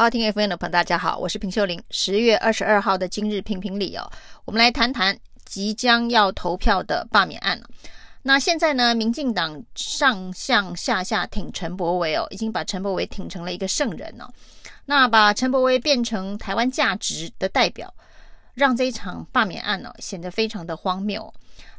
好，听 FM 的朋友，大家好，我是平秀玲。十月二十二号的今日评评理哦，我们来谈谈即将要投票的罢免案。那现在呢，民进党上上下下挺陈柏惟哦，已经把陈柏惟挺成了一个圣人哦。那把陈柏惟变成台湾价值的代表，让这一场罢免案呢、哦、显得非常的荒谬。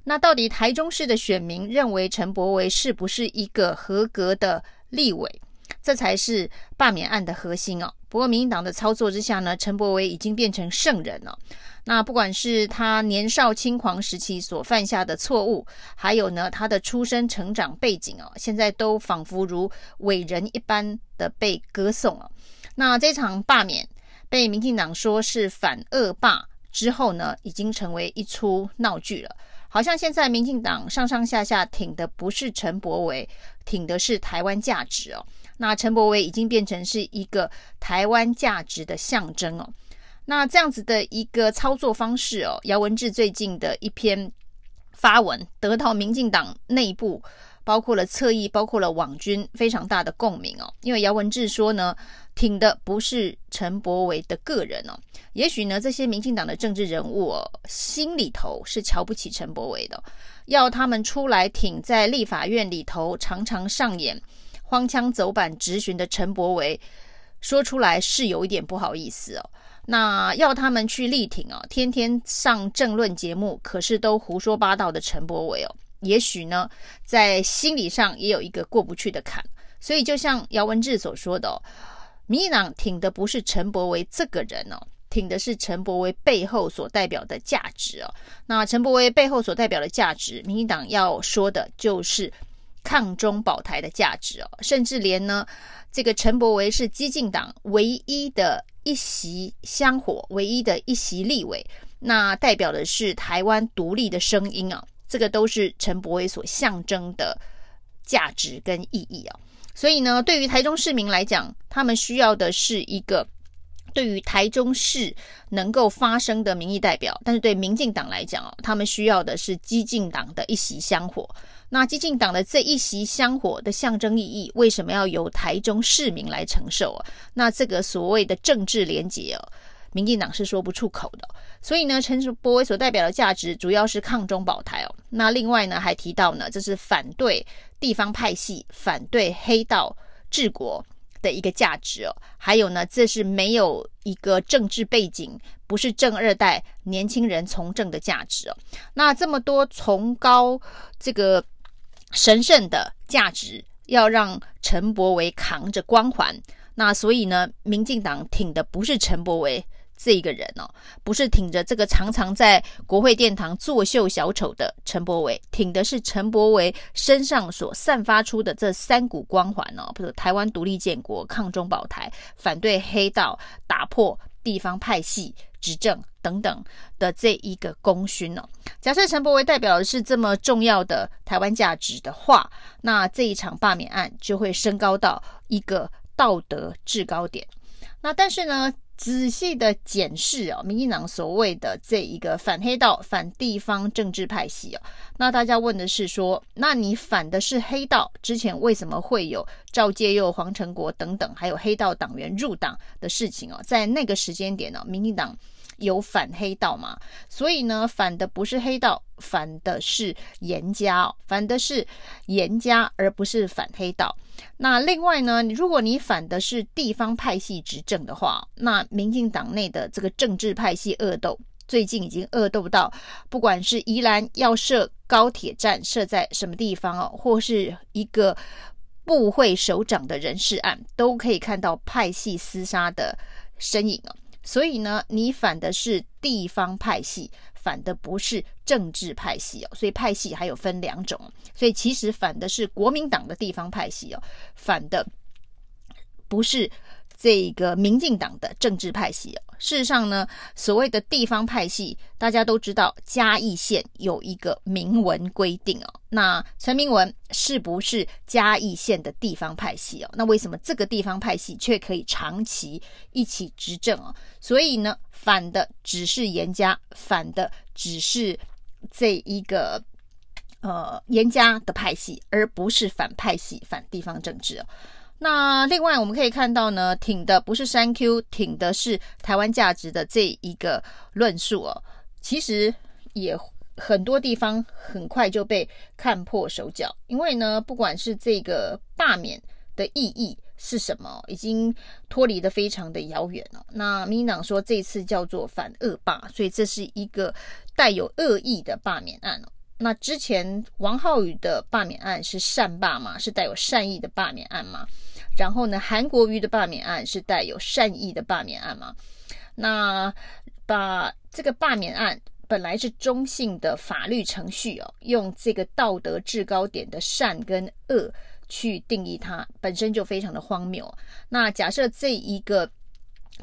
那到底台中市的选民认为陈柏惟是不是一个合格的立委？这才是罢免案的核心哦。不过，民进党的操作之下呢，陈柏惟已经变成圣人了。那不管是他年少轻狂时期所犯下的错误，还有呢他的出生成长背景哦，现在都仿佛如伟人一般的被歌颂了。那这场罢免被民进党说是反恶霸之后呢，已经成为一出闹剧了。好像现在民进党上上下下挺的不是陈柏惟，挺的是台湾价值哦。那陈柏惟已经变成是一个台湾价值的象征哦。那这样子的一个操作方式哦，姚文智最近的一篇发文得到民进党内部，包括了侧翼，包括了网军非常大的共鸣哦。因为姚文智说呢，挺的不是陈柏惟的个人哦。也许呢，这些民进党的政治人物哦，心里头是瞧不起陈柏惟的，要他们出来挺，在立法院里头常常上演荒腔走板质询的陈柏惟，说出来是有一点不好意思哦。那要他们去力挺哦，天天上政论节目，可是都胡说八道的陈柏惟哦，也许呢，在心理上也有一个过不去的坎。所以，就像姚文智所说的哦，民进党挺的不是陈柏惟这个人哦。挺的是陈柏惟背后所代表的价值哦。那陈柏惟背后所代表的价值，民进党要说的就是抗中保台的价值哦。甚至连呢，这个陈柏惟是激进党唯一的一席香火，唯一的一席立委，那代表的是台湾独立的声音啊。这个都是陈柏惟所象征的价值跟意义啊。所以呢，对于台中市民来讲，他们需要的是一个。对于台中市能够发声的民意代表，但是对民进党来讲哦，他们需要的是激进党的一席香火。那激进党的这一席香火的象征意义，为什么要由台中市民来承受啊？那这个所谓的政治连结哦，民进党是说不出口的。所以呢，陈柏惟所代表的价值主要是抗中保台哦。那另外呢，还提到呢，这是反对地方派系，反对黑道治国。的一个价值哦，还有呢，这是没有一个政治背景，不是正二代年轻人从政的价值哦。那这么多崇高这个神圣的价值，要让陈柏惟扛着光环，那所以呢，民进党挺的不是陈柏惟。这一个人哦，不是挺着这个常常在国会殿堂作秀小丑的陈柏惟，挺的是陈柏惟身上所散发出的这三股光环哦，比如台湾独立建国、抗中保台、反对黑道、打破地方派系执政等等的这一个功勋哦。假设陈柏惟代表的是这么重要的台湾价值的话，那这一场罢免案就会升高到一个道德制高点。那但是呢，仔细的检视哦，民进党所谓的这一个反黑道、反地方政治派系哦，那大家问的是说，那你反的是黑道，之前为什么会有赵介佑、黄成国等等，还有黑道党员入党的事情哦？在那个时间点呢，民进党有反黑道嘛？所以呢，反的不是黑道，反的是严家哦，反的是严家，而不是反黑道。那另外呢，如果你反的是地方派系执政的话，那民进党内的这个政治派系恶斗，最近已经恶斗到，不管是宜兰要设高铁站设在什么地方哦，或是一个部会首长的人事案，都可以看到派系厮杀的身影哦。所以呢，你反的是地方派系。反的不是政治派系哦，所以派系还有分两种，所以其实反的是国民党的地方派系哦，反的不是这个民进党的政治派系。事实上呢，所谓的地方派系，大家都知道嘉义县有一个明文规定哦。那陈明文是不是嘉义县的地方派系哦？那为什么这个地方派系却可以长期一起执政哦？所以呢，反的只是严家，反的只是这一个呃严家的派系，而不是反派系、反地方政治哦。那另外我们可以看到呢，挺的不是三 Q，挺的是台湾价值的这一个论述哦。其实也很多地方很快就被看破手脚，因为呢，不管是这个罢免的意义是什么，已经脱离的非常的遥远了。那民进党说这次叫做反恶霸，所以这是一个带有恶意的罢免案。那之前王浩宇的罢免案是善罢嘛，是带有善意的罢免案嘛？然后呢，韩国瑜的罢免案是带有善意的罢免案嘛？那把这个罢免案本来是中性的法律程序哦，用这个道德制高点的善跟恶去定义它，本身就非常的荒谬。那假设这一个。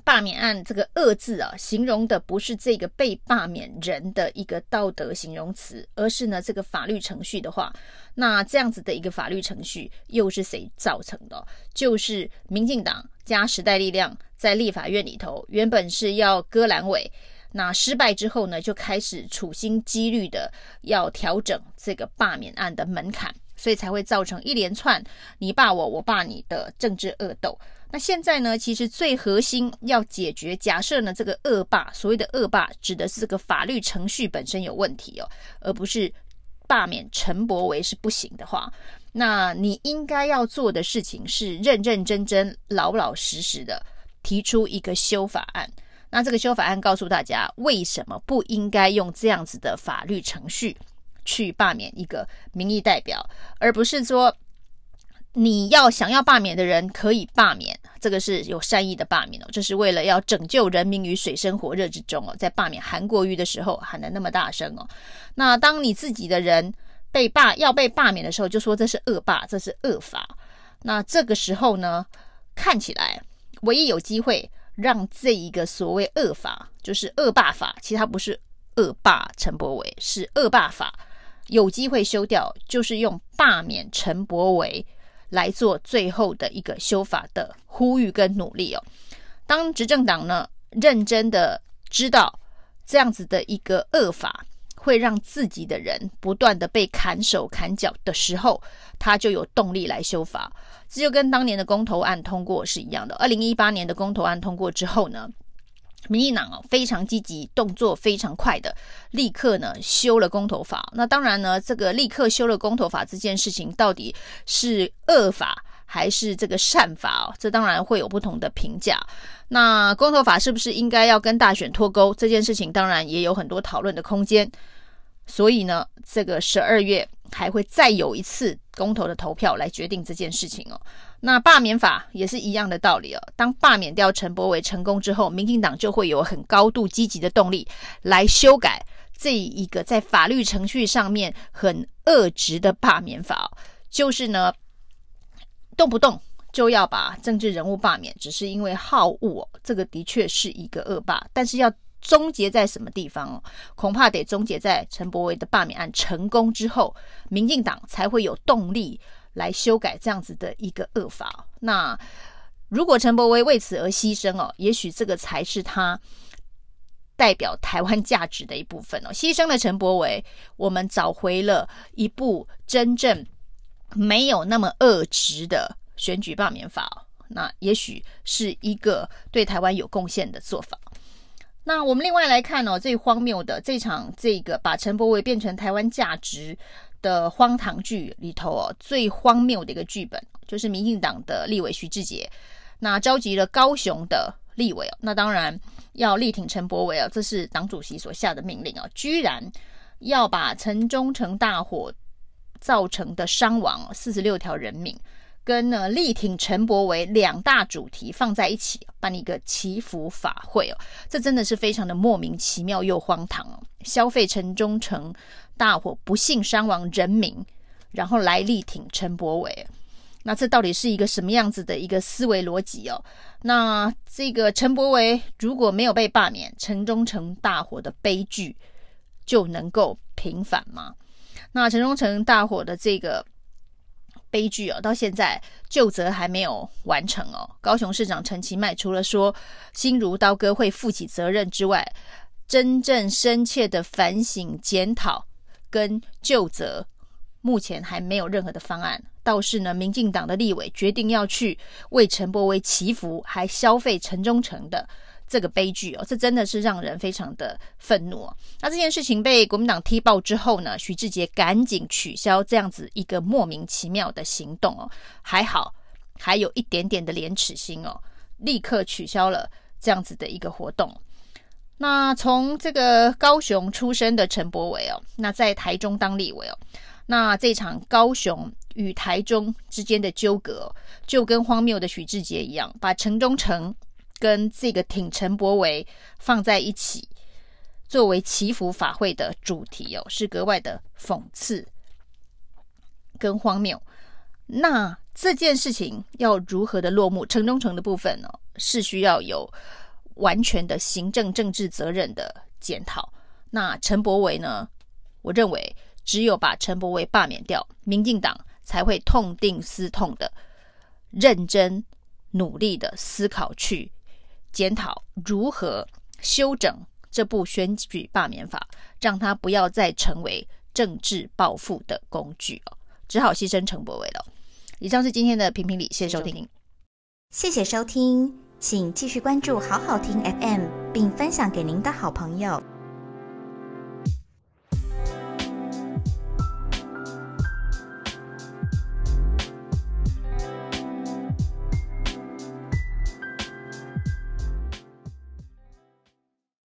罢免案这个“恶”字啊，形容的不是这个被罢免人的一个道德形容词，而是呢这个法律程序的话，那这样子的一个法律程序又是谁造成的？就是民进党加时代力量在立法院里头，原本是要割阑尾，那失败之后呢，就开始处心积虑的要调整这个罢免案的门槛，所以才会造成一连串你罢我，我罢你的政治恶斗。那现在呢，其实最核心要解决，假设呢这个恶霸，所谓的恶霸指的是这个法律程序本身有问题哦，而不是罢免陈伯维是不行的话，那你应该要做的事情是认认真真、老老实实的提出一个修法案。那这个修法案告诉大家，为什么不应该用这样子的法律程序去罢免一个民意代表，而不是说。你要想要罢免的人可以罢免，这个是有善意的罢免哦，这是为了要拯救人民于水深火热之中哦。在罢免韩国瑜的时候喊得那么大声哦，那当你自己的人被罢要被罢免的时候，就说这是恶霸，这是恶法。那这个时候呢，看起来唯一有机会让这一个所谓恶法，就是恶霸法，其实它不是恶霸陈柏惟，是恶霸法，有机会修掉，就是用罢免陈柏惟。来做最后的一个修法的呼吁跟努力哦。当执政党呢认真的知道这样子的一个恶法会让自己的人不断的被砍手砍脚的时候，他就有动力来修法。这就跟当年的公投案通过是一样的。二零一八年的公投案通过之后呢，民进党哦非常积极，动作非常快的，立刻呢修了公投法。那当然呢，这个立刻修了公投法这件事情，到底是恶法还是这个善法哦？这当然会有不同的评价。那公投法是不是应该要跟大选脱钩？这件事情当然也有很多讨论的空间。所以呢，这个十二月还会再有一次公投的投票来决定这件事情哦。那罢免法也是一样的道理哦。当罢免掉陈柏伟成功之后，民进党就会有很高度积极的动力来修改这一个在法律程序上面很恶质的罢免法。就是呢，动不动就要把政治人物罢免，只是因为好恶哦。这个的确是一个恶霸，但是要终结在什么地方哦？恐怕得终结在陈柏惟的罢免案成功之后，民进党才会有动力。来修改这样子的一个恶法。那如果陈伯维为此而牺牲哦，也许这个才是他代表台湾价值的一部分哦。牺牲了陈伯维，我们找回了一部真正没有那么恶质的选举罢免法。那也许是一个对台湾有贡献的做法。那我们另外来看哦，最荒谬的这场这个把陈柏惟变成台湾价值的荒唐剧里头哦，最荒谬的一个剧本就是民进党的立委徐志杰，那召集了高雄的立委哦，那当然要力挺陈柏惟啊，这是党主席所下的命令啊，居然要把城中城大火造成的伤亡四十六条人命，跟呢力挺陈柏惟两大主题放在一起办一个祈福法会哦，这真的是非常的莫名其妙又荒唐哦，消费城中城。大火不幸伤亡人民，然后来力挺陈柏惟，那这到底是一个什么样子的一个思维逻辑哦？那这个陈柏惟如果没有被罢免，城中城大火的悲剧就能够平反吗？那城中城大火的这个悲剧哦，到现在究责还没有完成哦。高雄市长陈其迈除了说心如刀割会负起责任之外，真正深切的反省检讨。跟究责，目前还没有任何的方案。倒是呢，民进党的立委决定要去为陈柏威祈福，还消费城中城的这个悲剧哦，这真的是让人非常的愤怒哦。那这件事情被国民党踢爆之后呢，许志杰赶紧取消这样子一个莫名其妙的行动哦，还好还有一点点的廉耻心哦，立刻取消了这样子的一个活动。那从这个高雄出生的陈柏伟哦，那在台中当立委哦，那这场高雄。与台中之间的纠葛，就跟荒谬的许志杰一样，把城中城跟这个挺陈伯维放在一起，作为祈福法会的主题哦，是格外的讽刺跟荒谬。那这件事情要如何的落幕？城中城的部分呢，是需要有完全的行政政治责任的检讨。那陈伯维呢？我认为只有把陈伯维罢免掉，民进党。才会痛定思痛的认真努力的思考，去检讨如何修整这部选举罢免法，让他不要再成为政治报复的工具哦，只好牺牲陈柏惟了。以上是今天的评评理，谢谢收听，谢谢收听，请继续关注好好听 FM，并分享给您的好朋友。